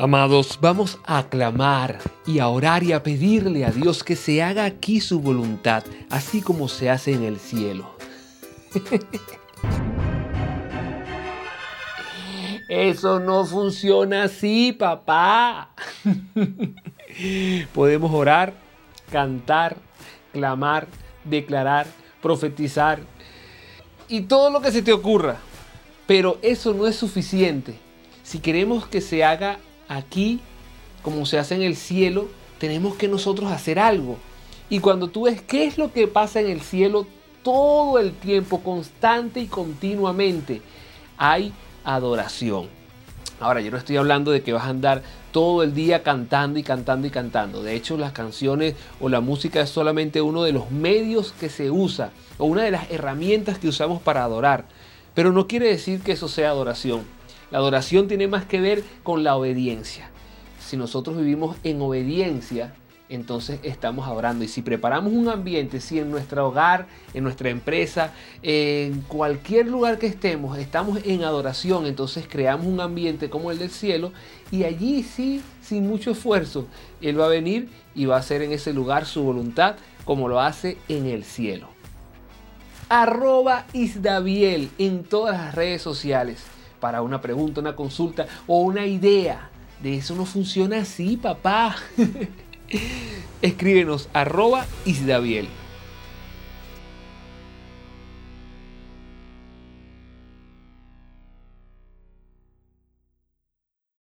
Amados, vamos a clamar y a orar y a pedirle a Dios que se haga aquí su voluntad, así como se hace en el cielo. Eso no funciona así, papá. Podemos orar, cantar, clamar, declarar, profetizar y todo lo que se te ocurra. Pero eso no es suficiente. Si queremos que se haga aquí, como se hace en el cielo, tenemos que nosotros hacer algo. Y cuando tú ves qué es lo que pasa en el cielo todo el tiempo, constante y continuamente, hay adoración. Ahora, yo no estoy hablando de que vas a andar todo el día cantando y cantando y cantando. De hecho, las canciones o la música es solamente uno de los medios que se usa o una de las herramientas que usamos para adorar. Pero no quiere decir que eso sea adoración. La adoración tiene más que ver con la obediencia. Si nosotros vivimos en obediencia, entonces estamos adorando. Y si preparamos un ambiente, si en nuestro hogar, en nuestra empresa, en cualquier lugar que estemos, estamos en adoración, entonces creamos un ambiente como el del cielo y allí sí, sin mucho esfuerzo, Él va a venir y va a hacer en ese lugar su voluntad como lo hace en el cielo. Arroba Isdaviel en todas las redes sociales para una pregunta, una consulta o una idea. De eso no funciona así, papá. Escríbenos arroba Isdaviel.